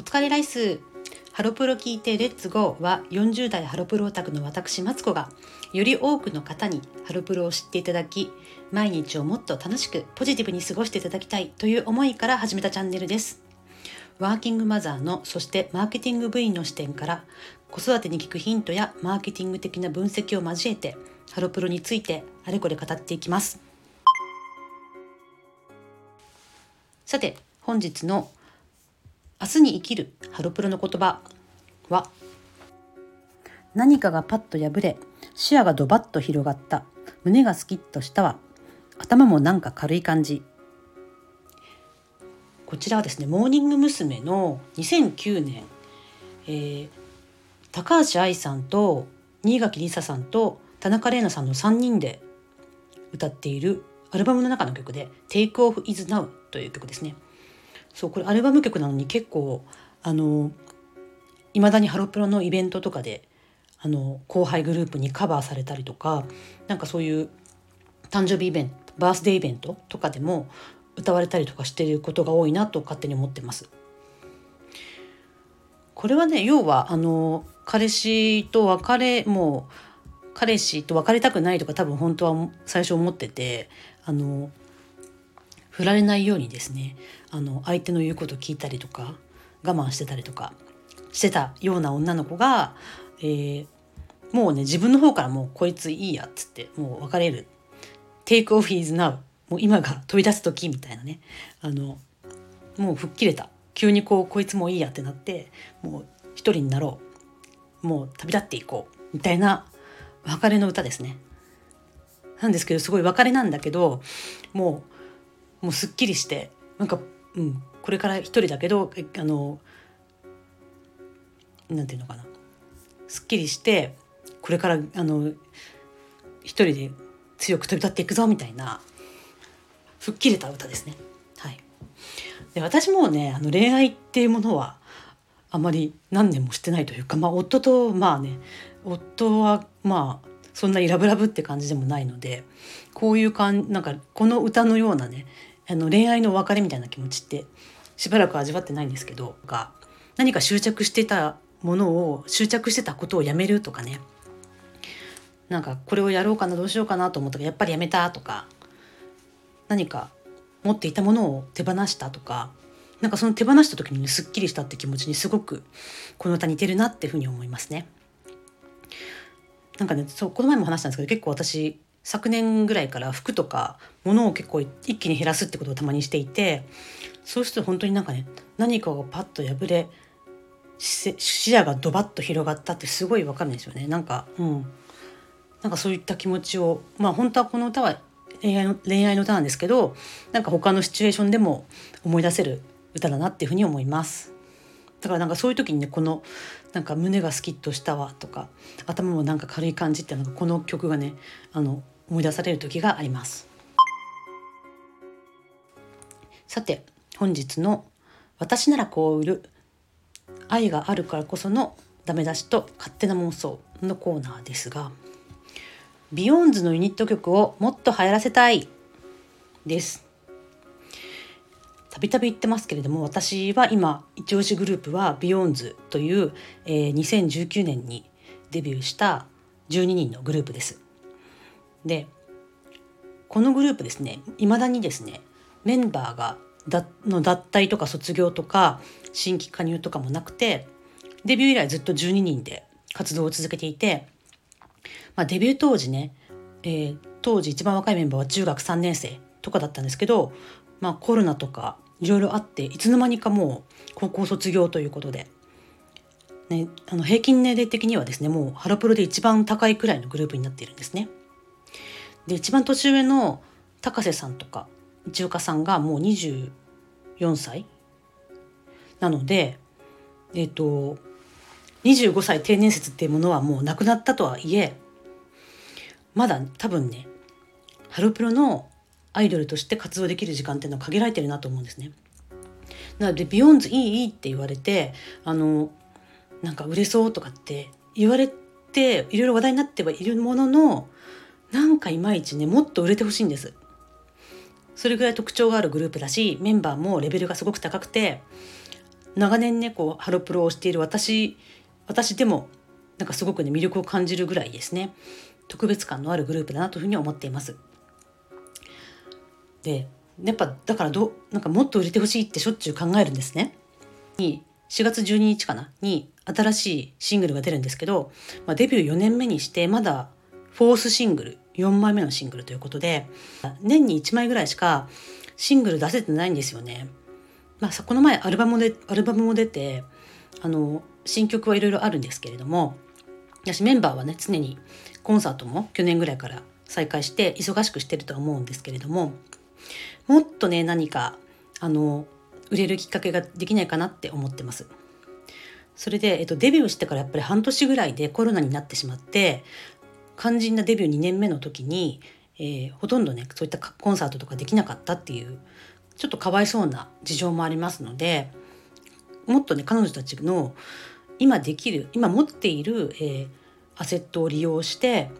お疲れライス。ハロプロ聞いてレッツゴーは40代ハロプロオタクの私マツコがより多くの方にハロプロを知っていただき毎日をもっと楽しくポジティブに過ごしていただきたいという思いから始めたチャンネルです。ワーキングマザーのそしてマーケティング部員の視点から子育てに聞くヒントやマーケティング的な分析を交えてハロプロについてあれこれ語っていきます。さて本日の日に生きるハロプロの言葉は何かがパッと破れ視野がドバッと広がった胸がスキッとしたわ頭もなんか軽い感じこちらはですねモーニング娘。の2009年、えー、高橋愛さんと新垣梨沙さんと田中玲奈さんの3人で歌っているアルバムの中の曲で「Take Off Is Now」という曲ですね。そうこれアルバム曲なのに結構あのいまだにハロプロのイベントとかであの後輩グループにカバーされたりとかなんかそういう誕生日イベントバースデーイベントとかでも歌われたりとかしてることが多いなと勝手に思ってます。これはね要はあの彼氏と別れもう彼氏と別れたくないとか多分本当は最初思っててあの振られないようにですねあの相手の言うこと聞いたりとか我慢してたりとかしてたような女の子が、えー、もうね自分の方からもうこいついいやっつってもう別れる。Take off is now もう今が飛び出す時みたいなね。あのもう吹っ切れた。急にこうこいつもいいやってなってもう一人になろう。もう旅立っていこう。みたいな別れの歌ですね。なんですけどすごい別れなんだけどもうもうすっきりしてなんか、うん、これから一人だけどあのなんていうのかな。すっきりしてこれからあの一人で強く飛び立っていくぞみたいな吹っ切れた歌ですね。はい、で私もねあの恋愛っていうものはあまり何年もしてないというか、まあ、夫とまあね夫はまあそんなにラブラブって感じでもないのでこういう感なんかこの歌のようなねあの恋愛の別れみたいな気持ちってしばらく味わってないんですけどが何か執着してたものを執着してたことをやめるとかねなんかこれをやろうかなどうしようかなと思ったらやっぱりやめたとか何か持っていたものを手放したとかなんかその手放した時に、すっきりしたって気持ちにすごくこの歌似てるなっていうふうに思いますね。なんかねそうこの前も話したんですけど結構私昨年ぐらいから服とか物を結構一気に減らすってことをたまにしていてそうすると本当になんかね何かがパッと破れ視野がドバッと広がったってすごいわかるんですよね。なんかうん。なんかそういった気持ちをまあ本当はこの歌は恋愛の恋愛の歌なんですけどなんか他のシチュエーションでも思い出せる歌だなっていうふうに思います。だからなんかそういう時にねこのなんか胸がスキッとしたわとか頭もなんか軽い感じっていうのがこの曲がねあの思い出される時があります。さて本日の「私ならこう売る愛があるからこそのダメ出しと勝手な妄想」のコーナーですがビヨーンズのユニット曲をもっと流行らせたいです。びたび言ってますけれども私は今一押しグループはビヨーンズという、えー、2019年にデビューした12人のグループです。でこのグループですねいまだにですねメンバーがだの脱退とか卒業とか新規加入とかもなくてデビュー以来ずっと12人で活動を続けていてまあ、デビュー当時ね、えー、当時一番若いメンバーは中学3年生とかだったんですけど、まあ、コロナとかいろいろあっていつの間にかもう高校卒業ということで、ね、あの平均年齢的にはですねもうハロプロで一番高いくらいのグループになっているんですね。で一番年上の高瀬さんとか一岡さんがもう24歳なのでえっ、ー、と25歳定年説っていうものはもうなくなったとはいえまだ多分ねハロプロのアイドルとして活動できる時間っていうのは限られてるなと思うんですね。なので「ビヨーンズいいいい」って言われてあのなんか売れそうとかって言われていろいろ話題になってはいるもののなんかいまいちねもっと売れてほしいんです。それぐらい特徴があるグループだしメンバーもレベルがすごく高くて長年ねこうハロプロをしている私私でもなんかすごくね魅力を感じるぐらいですね特別感のあるグループだなというふうに思っています。でやっぱだからどなんかもっと売れてほしいってしょっちゅう考えるんですね。に4月12日かな？に新しいシングルが出るんですけど、まあ、デビュー4年目にしてまだフォースシングル4枚目のシングルということで年に1枚ぐらいしかシングル出せてないんですよね。まあ、この前アルバムでアルバムも出てあの新曲はいろいろあるんですけれども私メンバーはね常にコンサートも去年ぐらいから再開して忙しくしてるとは思うんですけれどももっとね何かあの売れるきっかけができないかなって思ってます。それで、えっと、デビューしてからやっぱり半年ぐらいでコロナになってしまって肝心なデビュー2年目の時に、えー、ほとんどねそういったコンサートとかできなかったっていうちょっとかわいそうな事情もありますのでもっとね彼女たちの今できる今持っている、えー、アセットを利用して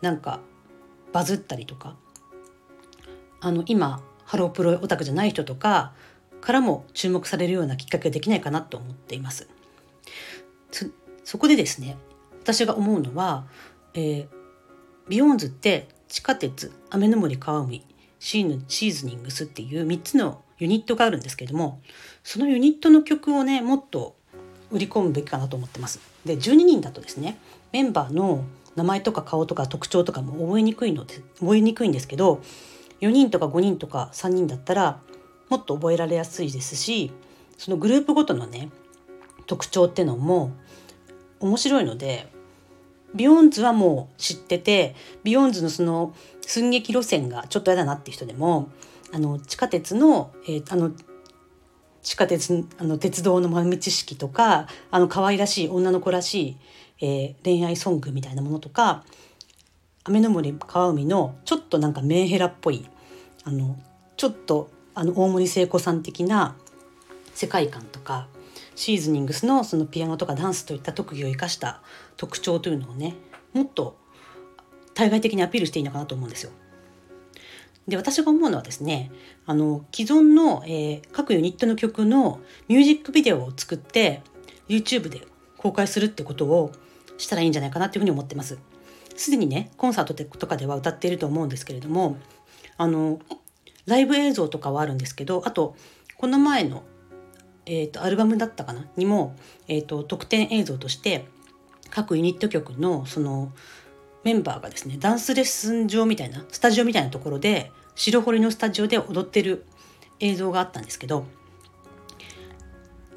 なんかバズったりとかあの今ハロープロオタクじゃない人とかからも注目されるようなきっかけができないかなと思っています。そこでですね私が思うのは、えー、ビヨーンズって地下鉄雨の森川海シーヌシーズニングスっていう3つのユニットがあるんですけれどもそのユニットの曲をねもっと売り込むべきかなと思ってます。で12人だとですねメンバーの名前とか顔とか特徴とかも覚えにくいので覚えにくいんですけど4人とか5人とか3人だったらもっと覚えられやすいですしそのグループごとのね特徴ってのも面白いのでビヨーンズはもう知っててビヨーンズのその寸劇路線がちょっと嫌だなって人でもあの地下鉄の,、えー、あの地下鉄あの鉄道の豆知識とかあの可愛らしい女の子らしい、えー、恋愛ソングみたいなものとか雨の森川海のちょっとなんかメンヘラっぽいあのちょっとあの大森聖子さん的な世界観とかシーズニングスのそのピアノとかダンスといった特技を生かした特徴というのをねもっと対外的にアピールしていいのかなと思うんですよ。で私が思うのはですねあの既存の、えー、各ユニットの曲のミュージックビデオを作って YouTube で公開するってことをしたらいいんじゃないかなというふうに思ってます。すでにねコンサートとかでは歌っていると思うんですけれどもあのライブ映像とかはあるんですけどあとこの前のえーと、アルバムだったかな？にも、えーと、特典映像として各ユニット曲のそのメンバーがですねダンスレッスン場みたいなスタジオみたいなところで白堀のスタジオで踊ってる映像があったんですけど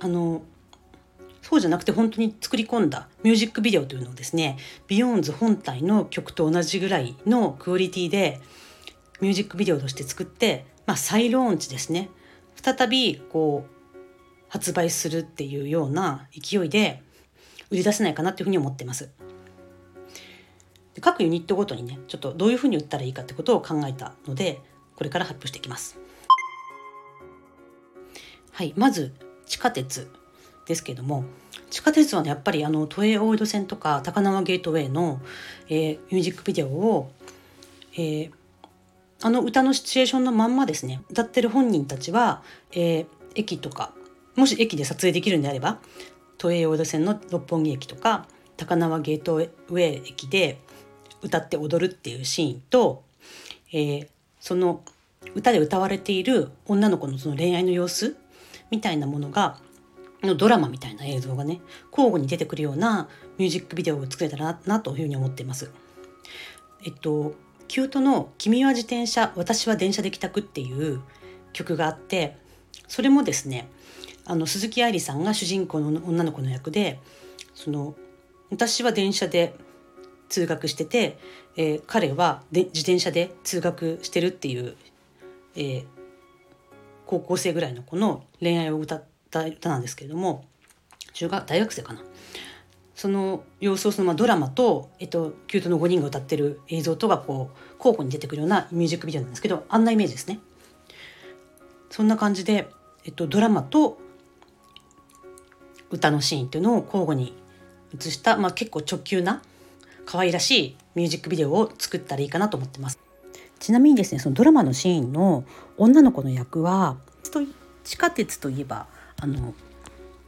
あのそうじゃなくて本当に作り込んだミュージックビデオというのをですねビヨーンズ本体の曲と同じぐらいのクオリティでミュージックビデオとして作って、まあ、再ローンチですね再びこう発売するっていうような勢いで売り出せないかなっていうふうに思ってます。で各ユニットごとにねちょっとどういうふうに売ったらいいかってことを考えたのでこれから発表していきます。はいまず地下鉄ですけども地下鉄はねやっぱりあの都営大江戸線とか高輪ゲートウェイの、えー、ミュージックビデオを、えー、あの歌のシチュエーションのまんまですね。歌ってる本人たちは、えー、駅とかもし駅で撮影できるんであれば都営大江戸線の六本木駅とか高輪ゲートウェイ駅で歌って踊るっていうシーンと、えー、その歌で歌われている女の子のその恋愛の様子みたいなものがのドラマみたいな映像がね交互に出てくるようなミュージックビデオを作れたらなというふうに思っています。えっとキュートの「君は自転車私は電車で帰宅」っていう曲があってそれもですねあの鈴木愛理さんが主人公の女の子の役でその私は電車で通学してて、えー、彼はで自転車で通学してるっていう、えー、高校生ぐらいの子の恋愛を歌った歌なんですけれども中学大学生かなその様子をそのままドラマと、えっと、キュートの5人が歌ってる映像とがこう交互に出てくるようなミュージックビデオなんですけどあんなイメージですね。そんな感じで、えっと、ドラマと歌のシーンっていうのを交互に映した、まあ、結構直球な可愛らしいミュージックビデオを作ったらいいかなと思ってますちなみにですねそのドラマのシーンの女の子の役は地下鉄といえばあの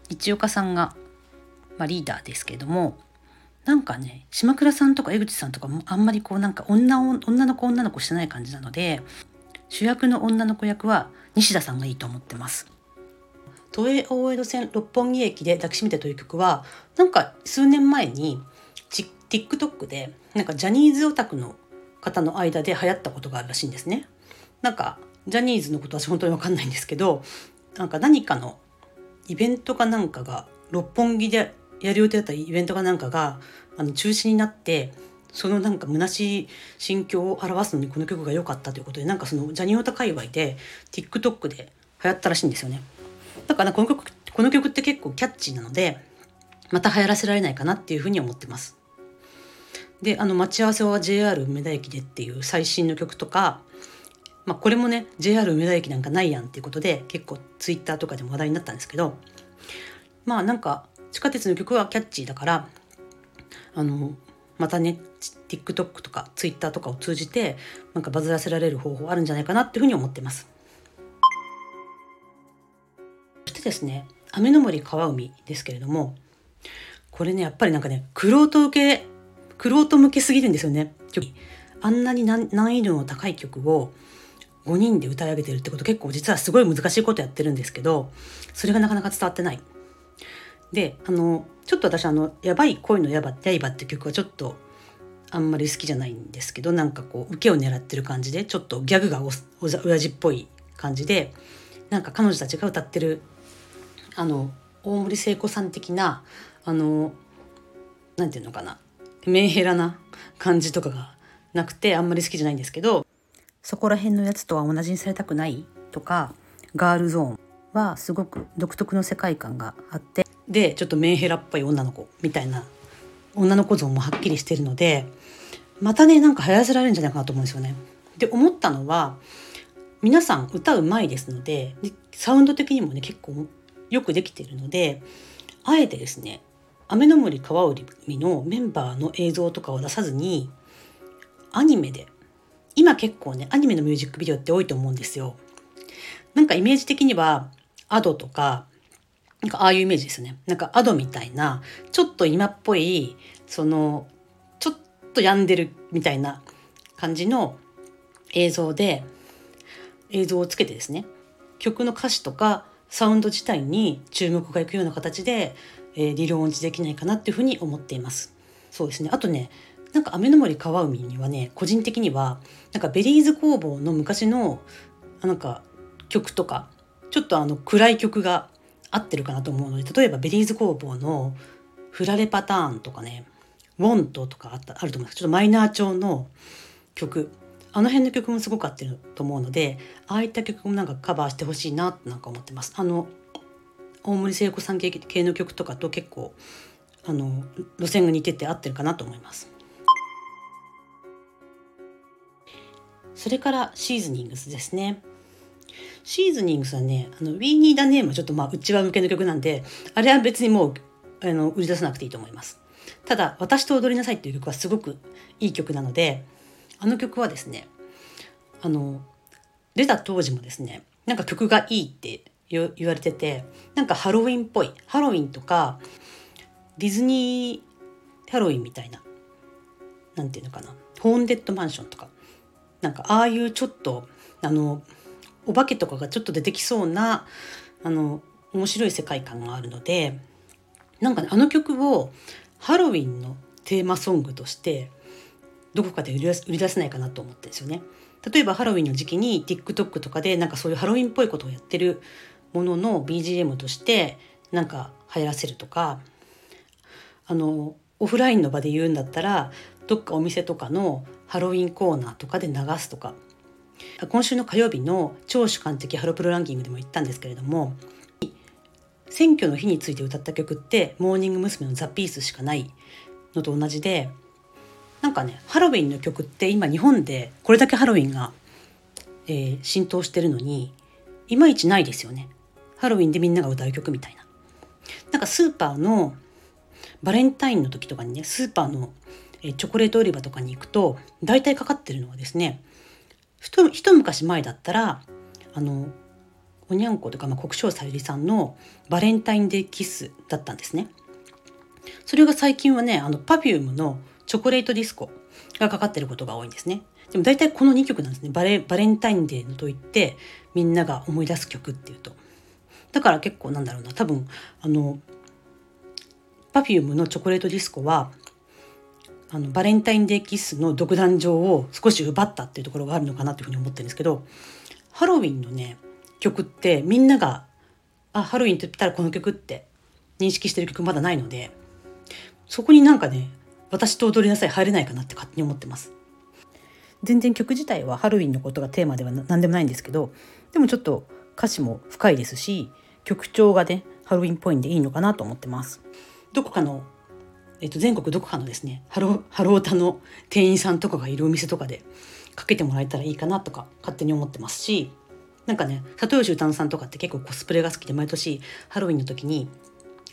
一岡さんが、まあ、リーダーですけどもなんかね島倉さんとか江口さんとかもあんまりこうなんか女女の子女の子してない感じなので主役の女の子役は西田さんがいいと思ってます。都営大江戸線六本木駅で抱きしめてという曲はなんか数年前に TikTok でなんかジャニーズオタクの方の間で流行ったことがあるらしいんですね。なんかジャニーズのことは私本当に分かんないんですけどなんか何かのイベントかなんかが六本木でやる予定だったイベントかなんかがあの中止になってそのなんか虚しい心境を表すのにこの曲が良かったということでなんかそのジャニオタ界隈で TikTok で流行ったらしいんですよね。だからこの曲この曲って結構キャッチーなのでまた流行らせられないかなっていうふうに思ってます。であの待ち合わせは JR 梅田駅でっていう最新の曲とか、まあ、これもね JR 梅田駅なんかないやんっていうことで結構 Twitter とかでも話題になったんですけどまあなんか地下鉄の曲はキャッチーだからあのまたね TikTok とか Twitter とかを通じてなんかバズらせられる方法あるんじゃないかなっていうふうに思ってます。そしてですね雨の森川海ですけれどもこれねやっぱりなんかね玄人受け玄人向けすぎるんですよね。あんなに難易度の高い曲を5人で歌い上げてるってこと結構実はすごい難しいことやってるんですけどそれがなかなか伝わってない。であのちょっと私あの「やばい恋の刃」っていう曲はちょっとあんまり好きじゃないんですけどなんかこう受けを狙ってる感じでちょっとギャグがおお親父っぽい感じでなんか彼女たちが歌ってるあの大森聖子さん的なあのなんていうのかなメンヘラな感じとかがなくてあんまり好きじゃないんですけどそこら辺のやつとは同じにされたくない？とかガールゾーンはすごく独特の世界観があって。でちょっとメンヘラっぽい女の子みたいな。女の子像もはっきりしてるのでまたねなんか流行らせられるんじゃないかなと思うんですよね。で思ったのは皆さん歌うまいですのでサウンド的にもね結構よくできてるのであえてですね雨の森川海のメンバーの映像とかを出さずにアニメで今結構ねアニメのミュージックビデオって多いと思うんですよ。なんかイメージ的にはアドとかなんかああいうイメージですね。なんかアドみたいなちょっと今っぽいそのちょっと病んでるみたいな感じの映像で映像をつけてですね曲の歌詞とかサウンド自体に注目がいくような形でえー、理論音痴できないかなっていうふうに思っています。そうですねあとねなんか雨ノ森川海にはね個人的にはなんかベリーズ工房の昔のなんか曲とかちょっとあの暗い曲が合ってるかなと思うので例えばベリーズ工房の「フラレパターン」とかね「ウォント」とかあったあると思いますけどちょっとマイナー調の曲あの辺の曲もすごく合ってると思うのでああいった曲もなんかカバーしてほしいなってなんか思ってます。あの大森聖子さん系の曲とかと結構あの路線が似てて合ってるかなと思います。それからシーズニングスですね。シーズニングスはね、あのウィーニー・ダ・ネームはちょっとまあ内輪向けの曲なんで、あれは別にもうあの売り出さなくていいと思います。ただ、私と踊りなさいっていう曲はすごくいい曲なので、あの曲はですね、あの、出た当時もですね、なんか曲がいいって言われててなんかハロウィンっぽいハロウィンとかディズニーハロウィンみたいな何て言うのかなホーンデッドマンションとかなんかああいうちょっとあのお化けとかがちょっと出てきそうなあの面白い世界観があるのでなんかねあの曲をハロウィンのテーマソングとしてどこかで売り出せないかなと思ってんですよね。例えばハロウィンの時期に TikTok とかでなんかそういうハロウィンっぽいことをやってるものの BGM としてなんか流行らせるとかあのオフラインの場で言うんだったらどっかお店とかのハロウィンコーナーとかで流すとか今週の火曜日の超主観的ハロプロランキングでも言ったんですけれども選挙の日について歌った曲ってモーニング娘。の「ザ・ピースしかないのと同じでなんかねハロウィンの曲って今日本でこれだけハロウィンが、えー、浸透してるのにいまいちないですよね。ハロウィンでみんなが歌う曲みたいな。なんかスーパーのバレンタインの時とかにねスーパーのチョコレート売り場とかに行くと大体かかってるのはですね一昔前だったらあのおにゃんことか、まあ、国生さゆりさんの「バレンタインデーキス」だったんですね。それが最近はねあの Perfume の「チョコレートディスコ」がかかってることが多いんですね。でも大体この2曲なんですねバレバレンタインデーのといってみんなが思い出す曲っていうと。だから結構なんだろうな多分あの Perfume の「チョコレートディスコは」あのバレンタインデーキッスの独壇場を少し奪ったっていうところがあるのかなというふうに思ってるんですけどハロウィンのね曲ってみんながあハロウィンって言ったらこの曲って認識してる曲まだないのでそこになんかね私と踊りなさい入れないかなって勝手に思ってます。全然曲自体はハロウィンのことがテーマでは何でもないんですけどでもちょっと歌詞も深いですし曲調がねハロウィンっぽいんでいいのかなと思ってます。どこかのえっと、全国どこかのですねハロハロータの店員さんとかがいるお店とかでかけてもらえたらいいかなとか勝手に思ってますしなんかね里吉歌さんとかって結構コスプレが好きで毎年ハロウィンの時に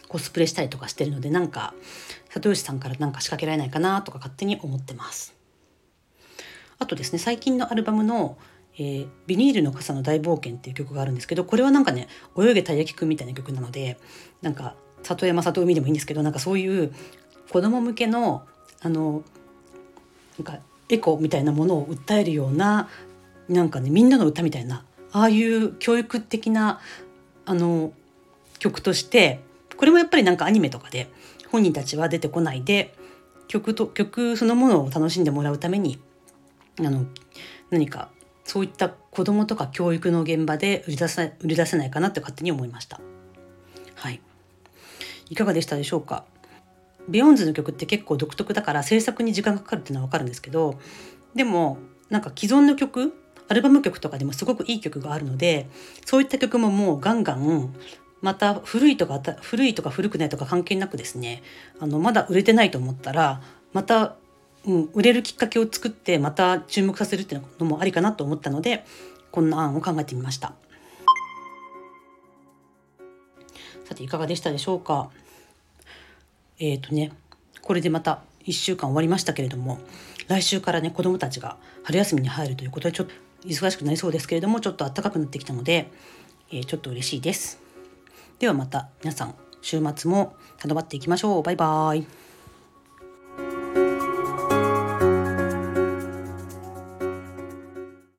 コスプレしたりとかしてるのでなんか里吉さんからなんか仕掛けられないかなとか勝手に思ってます。あとですね最近のアルバムのえー、ビニールの傘の大冒険っていう曲があるんですけどこれはなんかね泳げたい焼きくんみたいな曲なのでなんか里山里海でもいいんですけどなんかそういう子供向けのあのなんかエコみたいなものを訴えるようななんかねみんなの歌みたいなああいう教育的なあの曲としてこれもやっぱりなんかアニメとかで本人たちは出てこないで曲と曲そのものを楽しんでもらうためにあの何かそういった子どもとか教育の現場で売り出せ売り出せないかなって勝手に思いました。はい、いかがでしたでしょうか？ビヨンズの曲って結構独特だから制作に時間がかかるっていうのは分かるんですけどでもなんか既存の曲アルバム曲とかでもすごくいい曲があるのでそういった曲ももうガンガンまた古いとか古いとか古くないとか関係なくですねあのまだ売れてないと思ったらまた、うん、売れるきっかけを作ってまた注目させるっていうのもありかなと思ったのでこんな案を考えてみました。さていかがでしたでしょうか？えっ、ー、とねこれでまた1週間終わりましたけれども来週からね子どもたちが春休みに入るということでちょっと忙しくなりそうですけれどもちょっと暖かくなってきたので、えー、ちょっと嬉しいです。ではまた皆さん週末も頼まっていきましょう。バイバーイ。